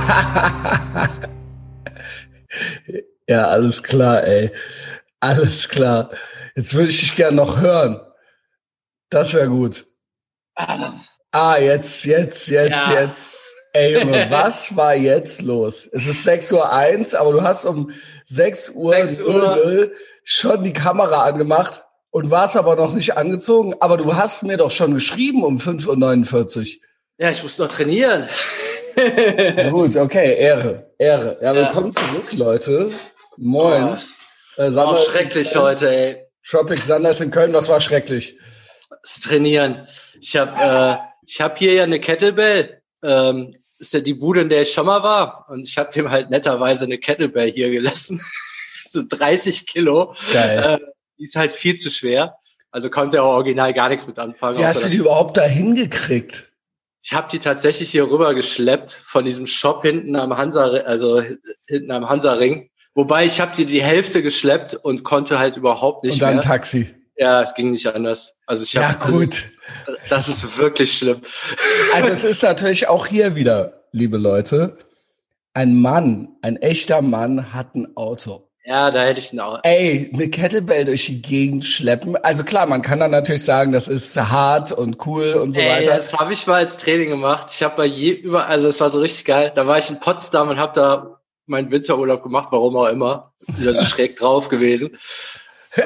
ja, alles klar, ey. Alles klar. Jetzt würde ich dich gerne noch hören. Das wäre gut. Ah, jetzt, jetzt, jetzt, ja. jetzt. Ey, Junge, was war jetzt los? Es ist 6 Uhr eins, aber du hast um 6 Uhr, 6 Uhr. schon die Kamera angemacht und warst aber noch nicht angezogen. Aber du hast mir doch schon geschrieben um 5.49 Uhr. Ja, ich muss noch trainieren. Na gut, okay, Ehre, Ehre. Ja, willkommen ja. zurück, Leute. Moin. Oh, äh, oh, schrecklich heute, ey. Tropic Sanders in Köln, das war schrecklich. Das Trainieren. Ich habe äh, ich hab hier ja eine Kettlebell. Ähm, ist ja die Bude, in der ich schon mal war. Und ich habe dem halt netterweise eine Kettlebell hier gelassen. so 30 Kilo. Geil. Äh, die ist halt viel zu schwer. Also konnte er original gar nichts mit anfangen. Wie hast du die überhaupt da hingekriegt? Ich habe die tatsächlich hier rüber geschleppt von diesem Shop hinten am Hansa, also hinten am Hansa-Ring. Wobei ich habe die die Hälfte geschleppt und konnte halt überhaupt nicht und dann mehr. Taxi. Ja, es ging nicht anders. Also ich habe. Ja gut. Also, das ist wirklich schlimm. Also es ist natürlich auch hier wieder, liebe Leute, ein Mann, ein echter Mann hat ein Auto. Ja, da hätte ich ein Auto. Ey, eine Kettlebell durch die Gegend schleppen. Also klar, man kann dann natürlich sagen, das ist hart und cool und so Ey, weiter. Das habe ich mal als Training gemacht. Ich habe bei je über, also es war so richtig geil. Da war ich in Potsdam und habe da meinen Winterurlaub gemacht, warum auch immer. Wieder so schräg drauf gewesen.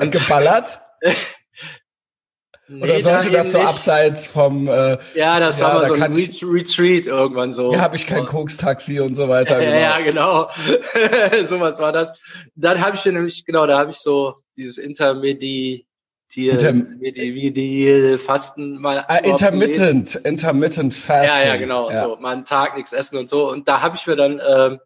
Und Geballert? Nee, Oder sollte das so nicht. abseits vom äh, Ja, das ja, war mal so ein Re Retreat irgendwann so. Ja, habe ich kein Koks-Taxi und so weiter. Genau. ja, genau. Sowas war das. Dann habe ich mir nämlich, genau, da habe ich so dieses Intermedi Inter Medi Fasten mal. Ah, intermittent, intermittent Fasting. Ja, ja, genau. Ja. So mal einen Tag nichts essen und so. Und da habe ich mir dann ähm,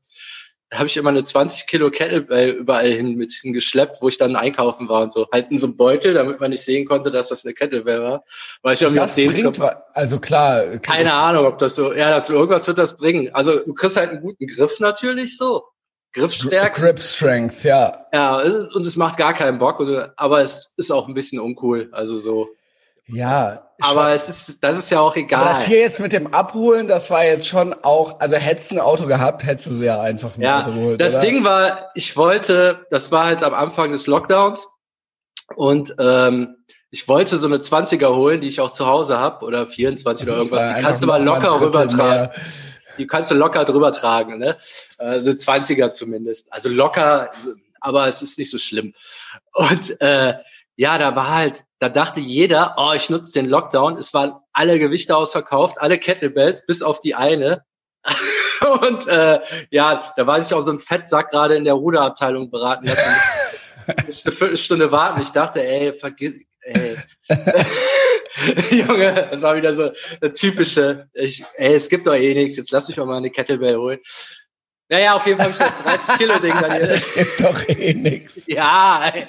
habe ich immer eine 20 Kilo Kettlebell überall hin mit hingeschleppt, wo ich dann einkaufen war und so. Halt in so einem Beutel, damit man nicht sehen konnte, dass das eine Kettlebell war. Weil ich irgendwie das auf den bringt, also klar. Keine Ahnung, ob das so, ja, das irgendwas wird das bringen. Also du kriegst halt einen guten Griff natürlich so. Griffstärke. Grip Strength, ja. Ja, es ist, und es macht gar keinen Bock, aber es ist auch ein bisschen uncool. Also so. Ja. Aber es ist, das ist ja auch egal. Aber das hier jetzt mit dem Abholen, das war jetzt schon auch, also hättest du ein Auto gehabt, hättest du sie ja einfach ein ja, Auto geholt. Das oder? Ding war, ich wollte, das war halt am Anfang des Lockdowns und ähm, ich wollte so eine 20er holen, die ich auch zu Hause habe oder 24 oder irgendwas. Die kannst du mal locker rübertragen. Die kannst du locker drüber tragen, ne? Also 20er zumindest. Also locker, aber es ist nicht so schlimm. Und äh, ja, da war halt, da dachte jeder, oh, ich nutze den Lockdown. Es waren alle Gewichte ausverkauft, alle Kettlebells, bis auf die eine. und äh, ja, da war sich auch so ein Fettsack gerade in der Ruderabteilung beraten lassen. Ich eine Viertelstunde warten. Ich dachte, ey, vergiss, ey. Junge, das war wieder so der typische, ich, ey, es gibt doch eh nichts, jetzt lass mich mal eine Kettlebell holen. Naja, auf jeden Fall habe ich das 30 Kilo Ding dann hier. Es gibt doch eh nix. Ja, ey.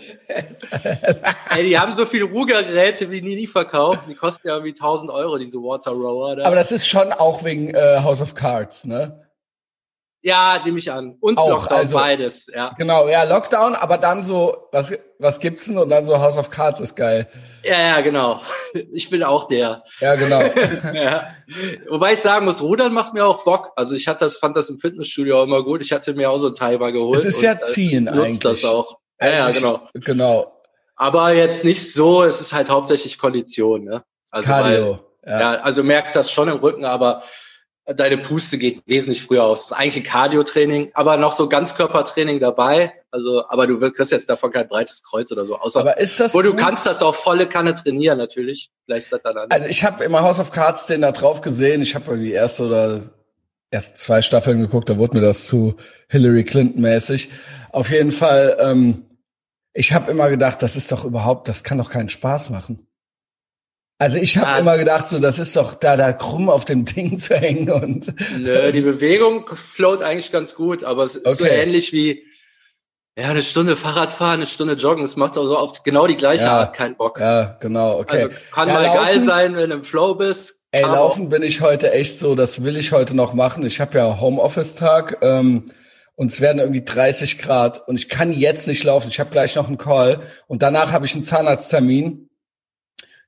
ey, die haben so viele Rugergeräte wie nie, nie verkauft. Die kosten ja irgendwie 1000 Euro, diese Water Rower. Da. Aber das ist schon auch wegen äh, House of Cards, ne? Ja, nehme ich an. Und auch, Lockdown, also, beides, ja. Genau, ja, Lockdown, aber dann so, was, was gibt's denn? Und dann so House of Cards ist geil. Ja, ja, genau. Ich bin auch der. Ja, genau. ja. Wobei ich sagen muss, Rudern macht mir auch Bock. Also ich hatte das, fand das im Fitnessstudio auch immer gut. Ich hatte mir auch so ein Timer geholt. Es ist ja äh, ziehen äh, eigentlich. das auch. Ja, ja, genau. Genau. Aber jetzt nicht so, es ist halt hauptsächlich Kondition, ne? Also Cardio. Weil, ja. ja, also merkst das schon im Rücken, aber deine Puste geht wesentlich früher aus. Das ist eigentlich ein Cardio-Training, aber noch so Ganzkörpertraining dabei. Also, aber du kriegst jetzt davon kein breites Kreuz oder so. Außer, aber ist das wo du kannst das auch volle Kanne trainieren natürlich. Vielleicht ist das dann an. Also ich habe immer House of Cards den da drauf gesehen. Ich habe irgendwie erste oder erst zwei Staffeln geguckt. Da wurde mir das zu Hillary Clinton mäßig. Auf jeden Fall. Ähm, ich habe immer gedacht, das ist doch überhaupt, das kann doch keinen Spaß machen. Also ich habe also, immer gedacht, so das ist doch da da krumm auf dem Ding zu hängen und. Nö, die Bewegung float eigentlich ganz gut, aber es ist okay. so ähnlich wie ja eine Stunde Fahrrad fahren, eine Stunde joggen. Es macht auch so oft genau die gleiche ja, Art keinen Bock. Ja, genau. Okay. Also kann ja, mal laufen, geil sein, wenn du im Flow bist. Ey, laufen bin ich heute echt so. Das will ich heute noch machen. Ich habe ja Homeoffice-Tag. Ähm, und es werden irgendwie 30 Grad und ich kann jetzt nicht laufen. Ich habe gleich noch einen Call und danach habe ich einen Zahnarzttermin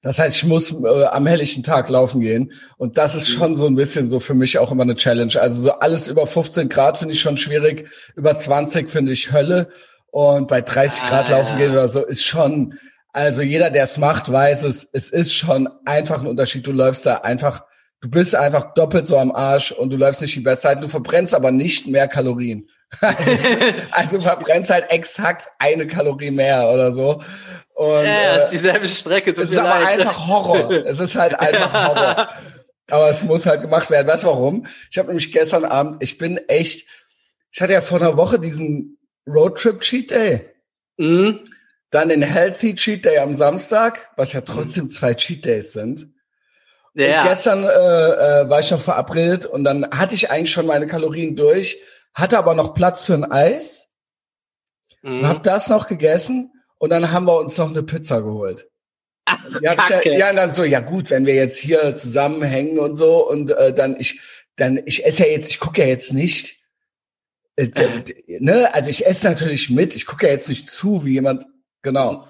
Das heißt, ich muss äh, am helllichen Tag laufen gehen. Und das ist mhm. schon so ein bisschen so für mich auch immer eine Challenge. Also so alles über 15 Grad finde ich schon schwierig. Über 20 finde ich Hölle. Und bei 30 ah, Grad laufen gehen oder so ist schon, also jeder, der es macht, weiß es, es ist schon einfach ein Unterschied. Du läufst da einfach, du bist einfach doppelt so am Arsch und du läufst nicht die beste Zeit. Du verbrennst aber nicht mehr Kalorien. also du verbrennst halt exakt eine Kalorie mehr oder so. Und, ja, äh, ist dieselbe Strecke. Es ist aber leid. einfach Horror. es ist halt einfach Horror. aber es muss halt gemacht werden. Weißt du warum? Ich habe nämlich gestern Abend, ich bin echt, ich hatte ja vor einer Woche diesen Roadtrip Cheat Day. Mhm. Dann den Healthy Cheat Day am Samstag, was ja trotzdem zwei Cheat Days sind. Ja. Und gestern äh, äh, war ich noch verabredet und dann hatte ich eigentlich schon meine Kalorien durch, hatte aber noch Platz für ein Eis. Mhm. Hab das noch gegessen und dann haben wir uns noch eine Pizza geholt. Ach, ja, ja, dann so, ja gut, wenn wir jetzt hier zusammenhängen und so und äh, dann ich, dann ich esse ja jetzt, ich gucke ja jetzt nicht, äh, ne, also ich esse natürlich mit, ich gucke ja jetzt nicht zu, wie jemand, genau.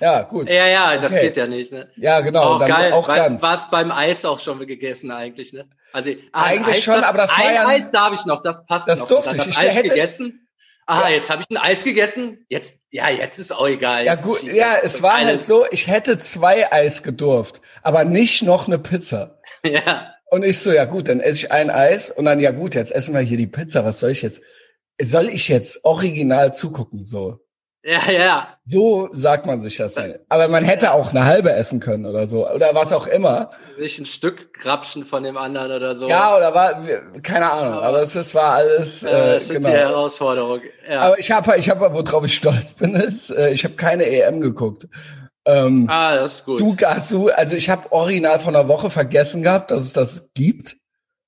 Ja, gut. Ja, ja, das okay. geht ja nicht, ne? Ja, genau. Auch dann geil. Auch ganz. War es beim Eis auch schon gegessen eigentlich, ne? Also ah, eigentlich Eis, schon, das, aber das war ja Eis darf ich noch, das passt das noch. durfte ich. ich Eis hätte, gegessen. Aha, ja. jetzt habe ich ein Eis gegessen. Jetzt, ja, jetzt ist auch egal. Ja gut, ja, es war halt so, ich hätte zwei Eis gedurft, aber nicht noch eine Pizza. Ja. Und ich so, ja gut, dann esse ich ein Eis und dann, ja gut, jetzt essen wir hier die Pizza. Was soll ich jetzt? Soll ich jetzt original zugucken? So. Ja, ja. So sagt man sich das. Dann. Aber man hätte auch eine halbe essen können oder so. Oder was auch immer. Sich ein Stück krapschen von dem anderen oder so. Ja, oder war, keine Ahnung. Aber, aber es, es war alles. Äh, das sind genau. die Herausforderungen. Ja. Aber ich habe, ich habe, worauf ich stolz bin, ist, äh, ich habe keine EM geguckt. Ähm, ah, das ist gut. Du hast du, also ich habe original von einer Woche vergessen gehabt, dass es das gibt.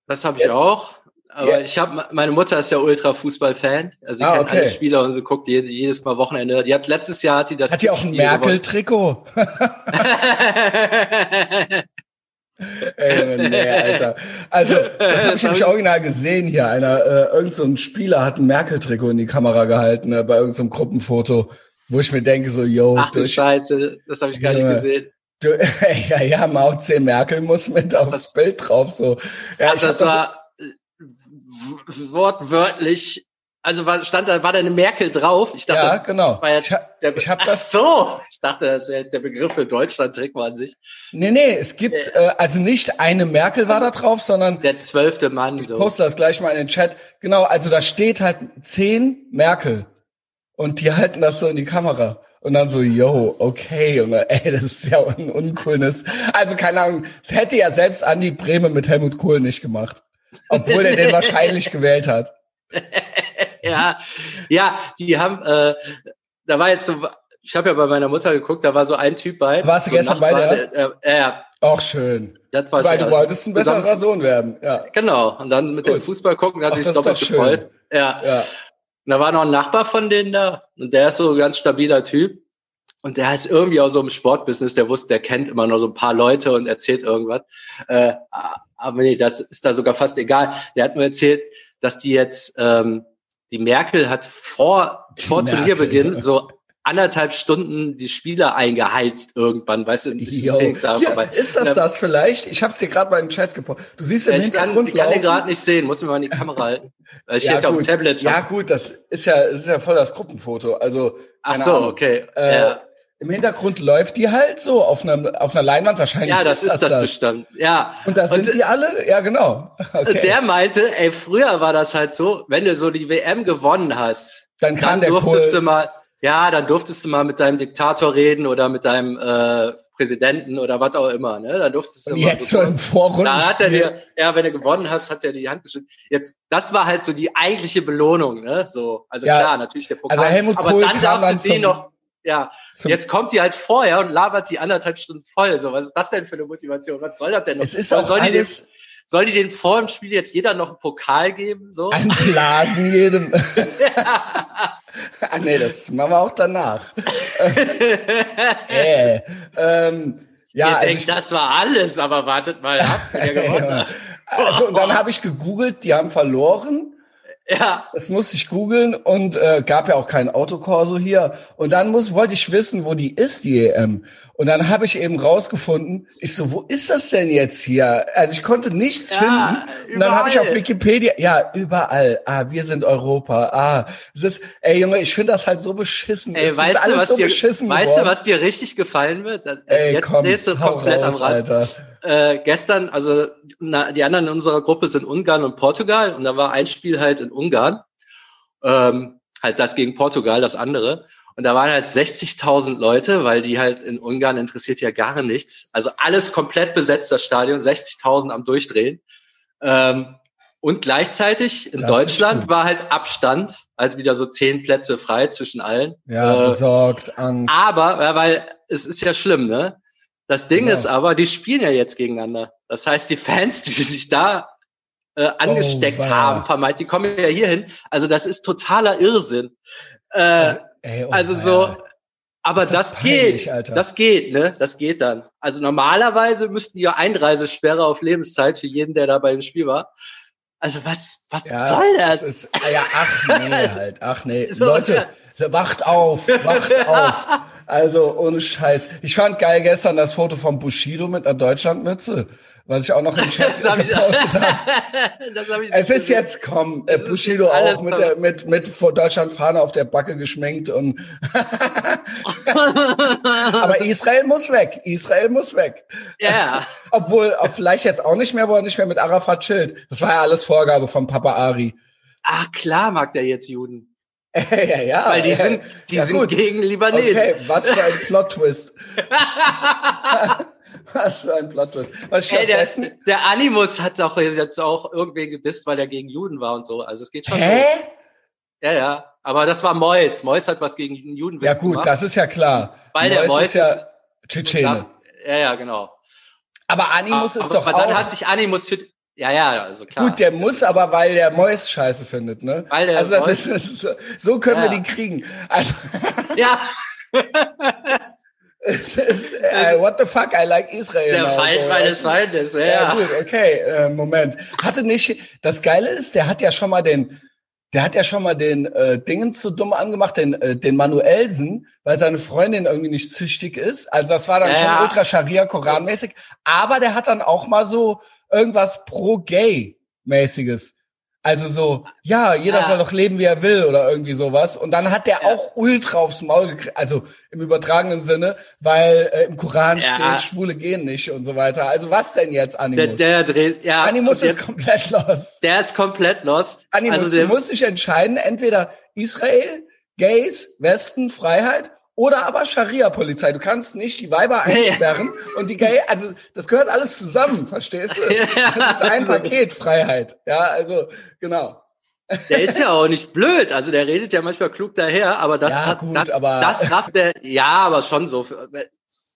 Das habe ich Jetzt, auch. Aber yeah. ich habe, meine Mutter ist ja Ultra-Fußball-Fan. Also sie ah, kennt okay. alle Spieler und sie guckt jedes, jedes Mal Wochenende. Die hat letztes Jahr hat die das. Hat die auch ein Merkel-Trikot? Ey, nee, Alter. Also, das habe ich nämlich original gesehen hier. Einer, äh, irgend so ein Spieler hat ein Merkel-Trikot in die Kamera gehalten, äh, bei irgendeinem so Gruppenfoto, wo ich mir denke, so, yo, Ach du Scheiße, das habe ich gar nicht gesehen. Du, ja, ja, Mao C. Merkel muss mit aufs das, Bild drauf, so. Ja, Ach, das war, wortwörtlich, also war, stand da, war da eine Merkel drauf? Ich dachte, ja, genau. War ja ich habe hab das. So, ich dachte, das wäre jetzt der Begriff für Deutschland-Trick an sich. Nee, nee, es gibt, äh, also nicht eine Merkel war da drauf, sondern. Der zwölfte Mann, ich so. poste das gleich mal in den Chat. Genau, also da steht halt zehn Merkel. Und die halten das so in die Kamera. Und dann so, yo, okay, Junge, ey, das ist ja ein uncoolness. Also keine Ahnung, es hätte ja selbst Andi Breme mit Helmut Kohl nicht gemacht. Obwohl er den wahrscheinlich gewählt hat. ja, ja, die haben, äh, da war jetzt so, ich habe ja bei meiner Mutter geguckt, da war so ein Typ bei. Warst du so gestern Nachbar, bei der? Äh, äh, ja. Auch schön. Das war Weil du wolltest ein besserer Sohn werden, ja. Genau. Und dann mit Gut. dem Fußball gucken, hat sich doppelt gefreut. Ja. ja. Und da war noch ein Nachbar von denen da und der ist so ein ganz stabiler Typ. Und der ist irgendwie aus so einem Sportbusiness, der wusste, der kennt immer nur so ein paar Leute und erzählt irgendwas. Äh, aber nee, das ist da sogar fast egal. Der hat mir erzählt, dass die jetzt, ähm, die Merkel hat vor, vor Turnierbeginn so anderthalb Stunden die Spieler eingeheizt irgendwann, weißt du, Yo. ja, ist das das vielleicht? Ich habe es dir gerade mal im Chat gepostet. Du siehst im ja, Hintergrund Ich kann, ich kann den gerade nicht sehen, muss mir mal in die Kamera halten. Weil ich ja, steht auf dem Tablet. Ja gut, das ist ja, das ist ja voll das Gruppenfoto. Also Ach so, Ahnung. okay. Äh, ja. Im Hintergrund läuft die halt so auf einer, auf einer Leinwand wahrscheinlich. Ja, das ist, das, das Bestand. Ja. Und da sind und, die alle? Ja, genau. Okay. Der meinte, ey, früher war das halt so, wenn du so die WM gewonnen hast, dann, kann dann der durftest Kohl du mal, ja, dann durftest du mal mit deinem Diktator reden oder mit deinem äh, Präsidenten oder was auch immer, ne? Dann durftest du und jetzt so im Vorrunden. Da hat er dir, ja, wenn du gewonnen hast, hat er die Hand geschüttelt. Jetzt, das war halt so die eigentliche Belohnung, ne? So, also ja, klar, natürlich der Pokal. Also Helmut aber dann darfst du die noch ja, jetzt kommt die halt vorher und labert die anderthalb Stunden voll. So, was ist das denn für eine Motivation? Was soll das denn noch? Es ist auch soll, alles die den, soll die den vor dem Spiel jetzt jeder noch einen Pokal geben? So? Ein Blasen jedem. ah, nee, das machen wir auch danach. äh, ähm, ja, Ihr also denkt, das war alles, aber wartet mal ab, wer gewonnen hat. Also, und dann habe ich gegoogelt, die haben verloren. Ja. Das musste ich googeln und äh, gab ja auch kein Autokorso hier. Und dann muss, wollte ich wissen, wo die ist, die EM. Und dann habe ich eben rausgefunden, ich so, wo ist das denn jetzt hier? Also ich konnte nichts ja, finden. Und dann habe ich auf Wikipedia, ja, überall. Ah, wir sind Europa. Ah, es ist, ey Junge, ich finde das halt so beschissen. Ey, es weißt du, was so dir, weißt du, was dir richtig gefallen wird? Das, ey, jetzt komm, nächste komplett raus, am Rad. Alter. Äh, gestern, also na, die anderen in unserer Gruppe sind Ungarn und Portugal und da war ein Spiel halt in Ungarn. Ähm, halt das gegen Portugal, das andere. Und da waren halt 60.000 Leute, weil die halt in Ungarn interessiert ja gar nichts. Also alles komplett besetzt, das Stadion, 60.000 am Durchdrehen. Ähm, und gleichzeitig in das Deutschland war halt Abstand, halt wieder so zehn Plätze frei zwischen allen. Ja, äh, besorgt, Angst. Aber, ja, weil es ist ja schlimm, ne? Das Ding genau. ist aber, die spielen ja jetzt gegeneinander. Das heißt, die Fans, die sich da äh, angesteckt oh, haben, vermeint, die kommen ja hier hin. Also das ist totaler Irrsinn. Äh, also, ey, oh, also so, aber das, das peinlich, geht, Alter. das geht, ne? Das geht dann. Also normalerweise müssten die ja Einreisesperre auf Lebenszeit für jeden, der da beim Spiel war. Also was, was ja, soll das? das ist, ja, ach nee, halt, ach nee. So, Leute, wacht auf, wacht auf. Also ohne Scheiß. Ich fand geil gestern das Foto von Bushido mit einer Deutschlandmütze was ich auch noch im Chat gepostet habe. hab es ist jetzt, komm, äh, Bushido auch mit, der, mit, mit Deutschland Fahne auf der Backe geschminkt und aber Israel muss weg. Israel muss weg. Ja. Obwohl, vielleicht jetzt auch nicht mehr, wo er nicht mehr mit Arafat chillt. Das war ja alles Vorgabe vom Papa Ari. Ach klar mag der jetzt Juden. ja, ja. Weil die sind, die ja, sind gut. gegen Libanesen. Okay, was für ein Plot-Twist. Was für ein Plot-Twist. Was hey, der, der Animus hat doch jetzt auch irgendwie gedisst, weil er gegen Juden war und so. Also es geht schon. Hä? Durch. Ja, ja. Aber das war Mois. Mois hat was gegen Juden Ja gut, gemacht. das ist ja klar. Weil Mois der Mois ist ja Tschetschene. Ja, ja, genau. Aber Animus aber, ist doch aber auch. dann hat sich Animus ja, ja, also klar. Gut, der muss aber, weil der Mois scheiße findet, ne? Weil der also das ist, das ist, so können ja. wir die kriegen. Also ja. Ist, uh, what the fuck, I like Israel. Der now, Feind so. meines Feindes, ja. Ja, gut, okay, äh, Moment. Hatte nicht, das Geile ist, der hat ja schon mal den, der hat ja schon mal den äh, Dingens so dumm angemacht, den, äh, den Manuelsen, weil seine Freundin irgendwie nicht züchtig ist. Also das war dann ja, schon ultra Scharia-Koranmäßig. Aber der hat dann auch mal so irgendwas pro-gay-mäßiges. Also so, ja, jeder ja. soll doch leben, wie er will oder irgendwie sowas. Und dann hat der ja. auch ultra aufs Maul gekriegt, also im übertragenen Sinne, weil äh, im Koran ja. steht, Schwule gehen nicht und so weiter. Also was denn jetzt Animus? Der, der dreht, ja. Animus ist komplett lost. Der ist komplett lost. Animus, also der, muss sich entscheiden, entweder Israel, Gays, Westen, Freiheit oder aber Scharia-Polizei. Du kannst nicht die Weiber einsperren ja. und die Gay, also das gehört alles zusammen, verstehst du? Das ist ein Paket Freiheit. Ja, also genau. Der ist ja auch nicht blöd, also der redet ja manchmal klug daher, aber das ja, hat, gut, das, aber das rafft der, ja, aber schon so,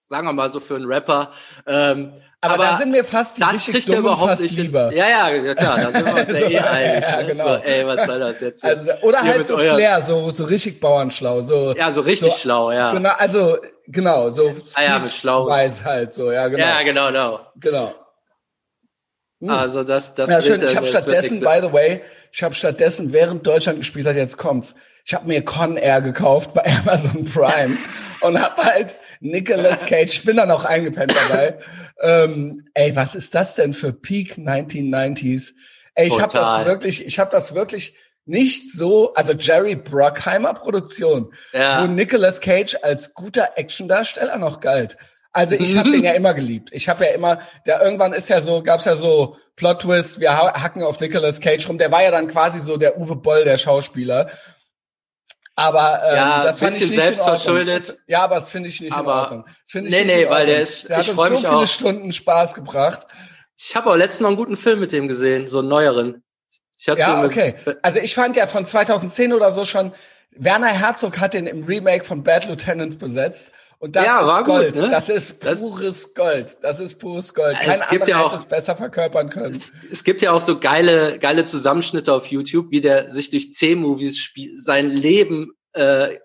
sagen wir mal so für einen Rapper. Ähm, aber, aber, da sind wir fast das richtig kriegt er überhaupt nicht lieber. Ja, ja, ja, klar, da sind wir uns ja eh einig. Ja, ne? genau. So, ey, was soll das jetzt? Also, oder halt so Flair, so, so richtig bauernschlau. So, ja, so richtig so, schlau, ja. Genau, also, genau, so ah, ja, mit schlau. weiß halt so, ja, genau. Ja, genau, genau. Genau. Hm. Also das, das. Ja, schön. Ich habe stattdessen, by the way, ich habe stattdessen, während Deutschland gespielt hat, jetzt kommt's. Ich habe mir Con Air gekauft bei Amazon Prime und habe halt Nicolas Cage, ich bin da noch eingepennt dabei. ähm, ey, was ist das denn für Peak 1990s? Ey, ich habe das wirklich, ich habe das wirklich nicht so, also Jerry Bruckheimer Produktion, ja. wo Nicolas Cage als guter Actiondarsteller noch galt. Also ich habe den ja immer geliebt. Ich habe ja immer, der irgendwann ist ja so, gab's ja so Plot Twist, wir hacken auf Nicolas Cage rum. Der war ja dann quasi so der Uwe Boll der Schauspieler. Aber ähm, ja, das fand ich nicht selbst verschuldet. Ja, aber das finde ich nicht aber, in Ordnung. Das nee, nee, weil der ist, der ich freue mich so viele Stunden Spaß gebracht. Ich habe auch letztens noch einen guten Film mit dem gesehen, so einen neueren. Ich ja, okay. Also ich fand ja von 2010 oder so schon, Werner Herzog hat den im Remake von Bad Lieutenant besetzt. Und das ja, ist Gold. Gut, ne? Das ist pures das, Gold. Das ist pures Gold. Kein anderer ja auch, hätte es besser verkörpern können. Es, es, gibt ja auch so geile, geile Zusammenschnitte auf YouTube, wie der sich durch C-Movies sein Leben äh,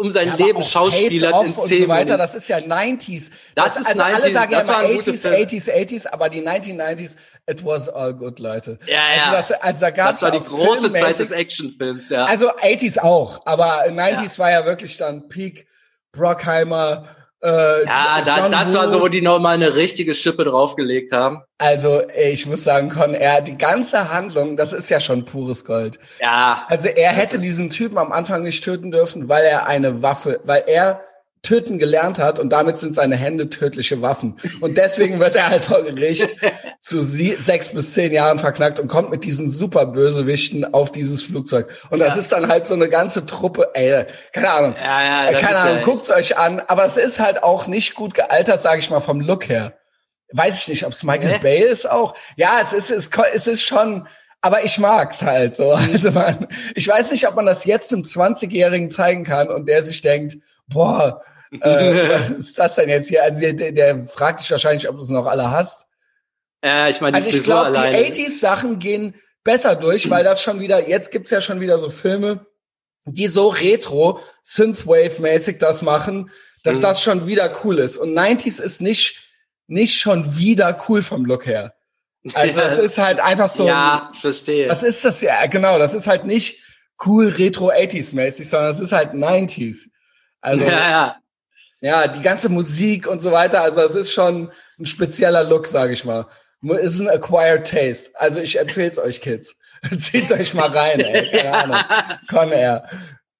um sein ja, Leben Schauspieler in 10 und so weiter, das ist ja 90s. Das, das ist also 90s, alle sagen ja immer 80s, 80s, 80s, aber die 1990s, it was all good, Leute. Ja, also ja. Das, also da gab's das war die große Zeit des Actionfilms, ja. Also 80s auch, aber 90s ja. war ja wirklich dann Peak Brockheimer, äh, ja, da, das war so, wo die nochmal eine richtige Schippe draufgelegt haben. Also, ich muss sagen, Con, er, die ganze Handlung, das ist ja schon pures Gold. Ja. Also, er hätte diesen Typen am Anfang nicht töten dürfen, weil er eine Waffe, weil er töten gelernt hat und damit sind seine Hände tödliche Waffen. Und deswegen wird er halt vor Gericht zu sie, sechs bis zehn Jahren verknackt und kommt mit diesen super Bösewichten auf dieses Flugzeug. Und ja. das ist dann halt so eine ganze Truppe, ey, keine Ahnung. Ja, ja, keine Ahnung, guckt's euch an. Aber es ist halt auch nicht gut gealtert, sage ich mal, vom Look her. Weiß ich nicht, ob es Michael nee. Bay ist auch. Ja, es ist, es, es ist schon, aber ich mag's halt so. Also man, ich weiß nicht, ob man das jetzt einem 20-Jährigen zeigen kann und der sich denkt, boah, äh, was ist das denn jetzt hier? Also der, der fragt dich wahrscheinlich, ob du es noch alle hast. Ja, ich meine, also ich glaube, die 80s-Sachen gehen besser durch, weil das schon wieder, jetzt gibt's ja schon wieder so Filme, die so retro, Synthwave-mäßig das machen, dass mhm. das schon wieder cool ist. Und 90s ist nicht, nicht schon wieder cool vom Look her. Also es ist halt einfach so. Ja, verstehe. Was ist das ja? Genau, das ist halt nicht cool retro 80s mäßig, sondern es ist halt 90s. Also ja, ja. ja, die ganze Musik und so weiter, also es ist schon ein spezieller Look, sage ich mal. Es ist ein acquired taste. Also ich empfehle es euch, Kids. Zieht euch mal rein, ey. Keine Ahnung. Con Air.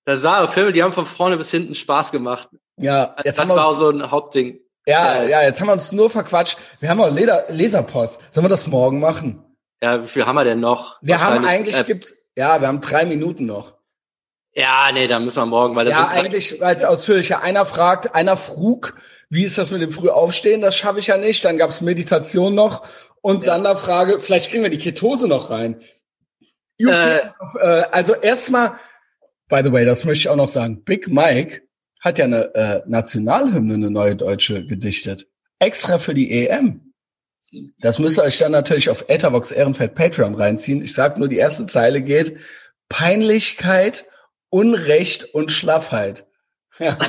Das sah Filme, die haben von vorne bis hinten Spaß gemacht. Ja, jetzt das war so ein Hauptding. Ja, ja, jetzt haben wir uns nur verquatscht. Wir haben auch Leder, Leserpost. Sollen wir das morgen machen? Ja, wie viel haben wir denn noch? Wir haben eigentlich, äh, gibt, ja, wir haben drei Minuten noch. Ja, nee, da müssen wir morgen, weil das Ja, eigentlich als ausführlicher. Einer fragt, einer frug, wie ist das mit dem Frühaufstehen? Das schaffe ich ja nicht. Dann gab's Meditation noch. Und ja. Sander Frage, vielleicht kriegen wir die Ketose noch rein. Äh, äh, also erstmal, by the way, das möchte ich auch noch sagen. Big Mike hat ja eine äh, Nationalhymne, eine neue deutsche gedichtet. Extra für die EM. Das müsst ihr euch dann natürlich auf Ethervox Ehrenfeld Patreon reinziehen. Ich sag nur, die erste Zeile geht Peinlichkeit Unrecht und Schlaffheit. Ja.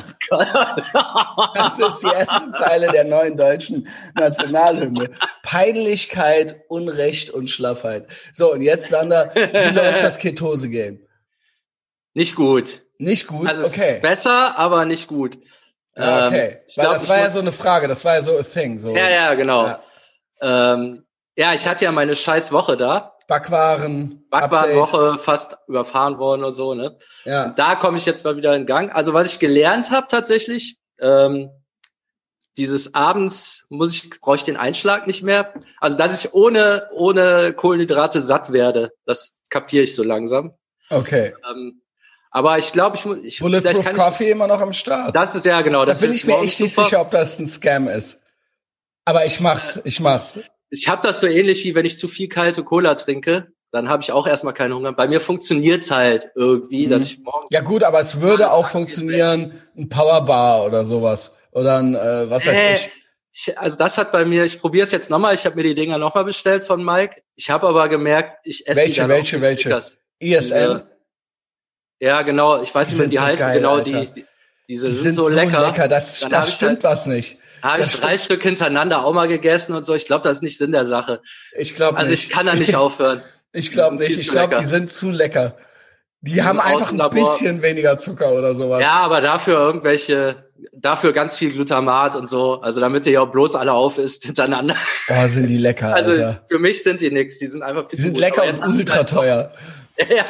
Das ist die erste Zeile der neuen deutschen Nationalhymne. Peinlichkeit, Unrecht und Schlaffheit. So, und jetzt, Sander, wie läuft das Ketose-Game? Nicht gut. Nicht gut? Also okay. Besser, aber nicht gut. Ja, okay. Ähm, Weil glaub, das war ja so eine Frage, das war ja so a thing. So. Ja, ja, genau. Ja. Ähm, ja, ich hatte ja meine scheiß Woche da. Backwaren. Backwarenwoche fast überfahren worden und so, ne? Ja. Und da komme ich jetzt mal wieder in Gang. Also was ich gelernt habe tatsächlich, ähm, dieses abends muss ich, brauche ich den Einschlag nicht mehr. Also dass ich ohne, ohne Kohlenhydrate satt werde, das kapiere ich so langsam. Okay. Ähm, aber ich glaube, ich muss. Ich, Bulletproof Coffee immer noch am Start. Das ist ja genau. Da bin ich mir echt nicht sicher, ob das ein Scam ist. Aber ich mach's, ich mach's ich habe das so ähnlich wie wenn ich zu viel kalte Cola trinke, dann habe ich auch erstmal keinen Hunger. Bei mir funktioniert's halt irgendwie, mhm. dass ich morgens Ja gut, aber es würde auch funktionieren, ein Powerbar oder sowas oder ein äh, was weiß äh, ich. Also das hat bei mir, ich probiere es jetzt nochmal, ich habe mir die Dinger nochmal bestellt von Mike. Ich habe aber gemerkt, ich esse welche, die welche, welche? Snickers. ISM? Ja, genau, ich weiß nicht, wie die heißen, so genau, die, die, diese die sind, sind so, so lecker. lecker. Das, das stimmt halt, was nicht. Habe ich drei Stück hintereinander auch mal gegessen und so. Ich glaube, das ist nicht Sinn der Sache. Ich glaube Also ich kann da nicht aufhören. ich glaube nicht. Ich glaube, die sind zu lecker. Die, die haben einfach ein bisschen weniger Zucker oder sowas. Ja, aber dafür irgendwelche, dafür ganz viel Glutamat und so. Also damit ihr ja bloß alle auf isst hintereinander. Oh, sind die lecker, Also Alter. für mich sind die nix. Die sind einfach viel Die sind lecker und ultra teuer. Ja,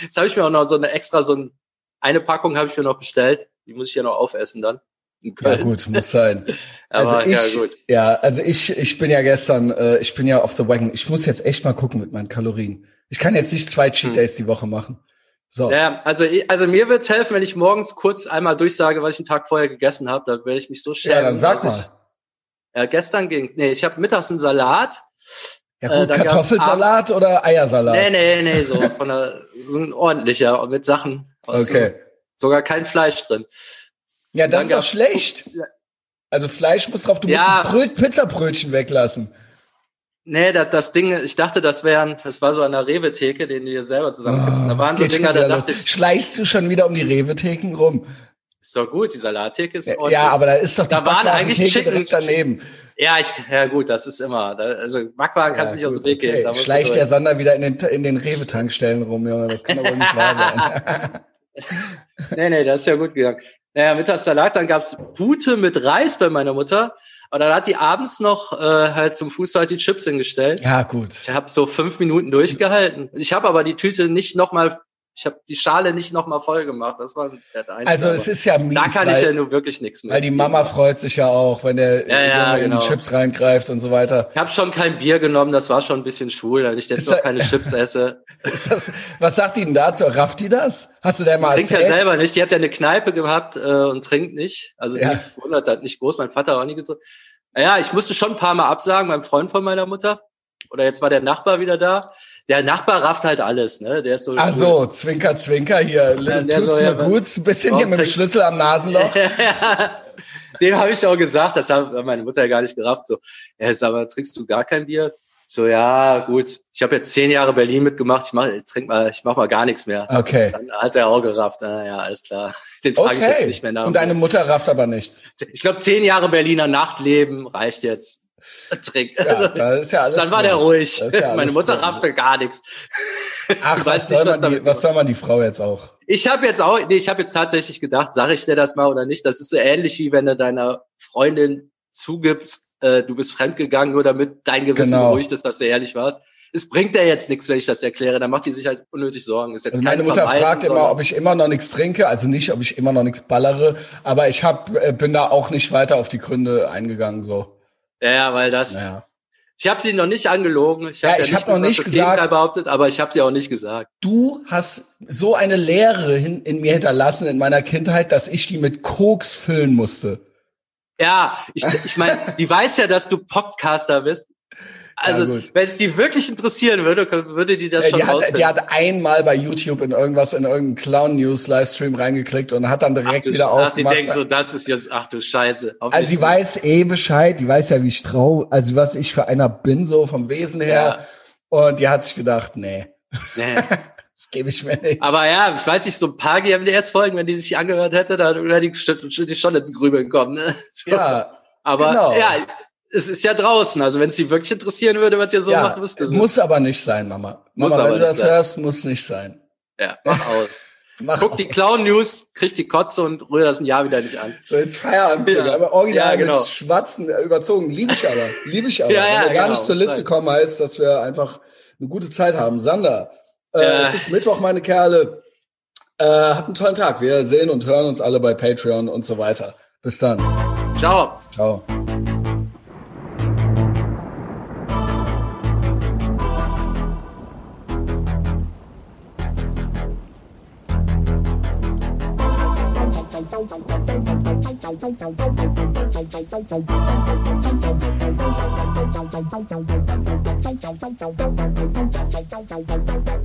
jetzt habe ich mir auch noch so eine extra, so ein, eine Packung habe ich mir noch bestellt. Die muss ich ja noch aufessen dann. Ja gut, muss sein. also ich, ja, gut. ja, also ich, ich bin ja gestern, äh, ich bin ja auf the wagon. Ich muss jetzt echt mal gucken mit meinen Kalorien. Ich kann jetzt nicht zwei Cheat hm. Days hm. die Woche machen. So. Ja, also, also mir wird's helfen, wenn ich morgens kurz einmal durchsage, was ich einen Tag vorher gegessen habe. Da werde ich mich so schämen. Ja, dann sag mal. Ich, ja, gestern ging, nee, ich habe mittags einen Salat. Ja gut, äh, Kartoffelsalat oder Eiersalat? Nee, nee, nee, so von der, so ein ordentlicher mit Sachen. Okay. So, sogar kein Fleisch drin. Ja, das ist doch schlecht. Also Fleisch muss drauf, du ja. musst Bröt, Pizzabrötchen weglassen. Nee, das, das Ding, ich dachte, das wären, das war so an der Rewe-Theke, den du dir selber zusammenkriegst. Oh, da waren so Dinger, da dachte ich. Schleichst du schon wieder um die Rewe-Theken rum? Ist doch gut, die Salattheke ist ordentlich. Ja, aber da ist doch die da waren eigentlich Chicken daneben. Ja, ich, ja gut, das ist immer. Da, also Backwagen ja, kann sich aus dem Weg okay. gehen. Schleicht der Sander wieder in den, in den Rewe-Tankstellen rum, Junge. Das kann doch wohl nicht wahr sein. nee, nee, das ist ja gut gegangen. Naja, Mittagssalat, dann gab's Pute mit Reis bei meiner Mutter. Aber dann hat die abends noch äh, halt zum Fußball die Chips hingestellt. Ja, gut. Ich habe so fünf Minuten durchgehalten. Ich habe aber die Tüte nicht nochmal ich habe die Schale nicht nochmal voll gemacht. Das war der einzige. Also es ist ja mies, Da kann weil, ich ja nur wirklich nichts mehr. Weil die Mama freut sich ja auch, wenn der ja, ja, in genau. die Chips reingreift und so weiter. Ich habe schon kein Bier genommen, das war schon ein bisschen schwul, weil ich jetzt noch keine Chips esse. Das, was sagt die denn dazu? Rafft die das? Hast du der mal Trinkt ja selber nicht. Die hat ja eine Kneipe gehabt äh, und trinkt nicht. Also die ja. wundert halt nicht groß. Mein Vater hat auch nie gesagt. Naja, ich musste schon ein paar Mal absagen beim Freund von meiner Mutter. Oder jetzt war der Nachbar wieder da der Nachbar rafft halt alles, ne? Der ist so. Ach so, cool. Zwinker, Zwinker hier. Ja, tut's so, mir ja, gut, ein bisschen hier mit dem Schlüssel am Nasenloch. Dem habe ich auch gesagt, das hat meine Mutter ja gar nicht gerafft. So, ja, aber trinkst du gar kein Bier? So, ja, gut. Ich habe jetzt zehn Jahre Berlin mitgemacht. Ich mach, ich trink mal, ich mach mal gar nichts mehr. Okay. Dann hat er auch gerafft. Na ja, alles klar. Den frage okay. ich jetzt nicht mehr nach. Und deine Mutter rafft aber nicht. Ich glaube, zehn Jahre Berliner Nachtleben reicht jetzt. Trick. Ja, also, da ist ja alles dann war der ruhig. Ja Meine Mutter raffte gar nichts. Ach, was, soll nicht, was, die, was, soll man die Frau jetzt auch? Ich habe jetzt auch, nee, ich habe jetzt tatsächlich gedacht, sage ich dir das mal oder nicht? Das ist so ähnlich wie wenn du deiner Freundin zugibst, äh, du bist fremdgegangen, nur damit dein Gewissen genau. beruhigt ist, dass du ehrlich warst. Es bringt ja jetzt nichts, wenn ich das erkläre. Dann macht die sich halt unnötig Sorgen. Ist jetzt also meine Mutter fragt immer, ob ich immer noch nichts trinke. Also nicht, ob ich immer noch nichts ballere. Aber ich hab, äh, bin da auch nicht weiter auf die Gründe eingegangen. so. Ja, ja, weil das. Naja. Ich habe sie noch nicht angelogen. Ich habe ja, ja hab noch nicht gesagt, behauptet, aber ich habe sie auch nicht gesagt. Du hast so eine Leere in, in mir hinterlassen in meiner Kindheit, dass ich die mit Koks füllen musste. Ja, ich, ich meine, die weiß ja, dass du Podcaster bist. Also, ja, wenn es die wirklich interessieren würde, würde die das ja, schon die hat, die hat einmal bei YouTube in irgendwas, in irgendeinen Clown-News-Livestream reingeklickt und hat dann direkt ach, wieder ach, ausgemacht. Die denkt so, das ist jetzt, ach du Scheiße. Also, sie weiß eh Bescheid, die weiß ja, wie ich trau, also was ich für einer bin, so vom Wesen her. Ja. Und die hat sich gedacht, nee. Nee. das gebe ich mir nicht. Aber ja, ich weiß nicht, so ein paar GMDS-Folgen, wenn die sich angehört hätte, dann wäre die, die schon ins Grübeln kommen, ne? So. Ja. Aber genau. ja, es ist ja draußen. Also wenn es sie wirklich interessieren würde, was ihr so ja, macht, wisst ihr. Muss aber nicht sein, Mama. Mama, wenn du das sein. hörst, muss nicht sein. Ja, mach aus. mach Guck aus. die Clown News, krieg die Kotze und rühr das ein Jahr wieder nicht an. So jetzt Feierabend, ja. aber original ja, genau. mit Schwatzen äh, überzogen. Liebe ich aber. Liebe ich aber. ja, ja, wenn wir genau, gar nicht zur Liste kommen, heißt, dass wir einfach eine gute Zeit haben. Sander, äh, es ist Mittwoch, meine Kerle. Äh, habt einen tollen Tag. Wir sehen und hören uns alle bei Patreon und so weiter. Bis dann. Ciao. Ciao. Thank you.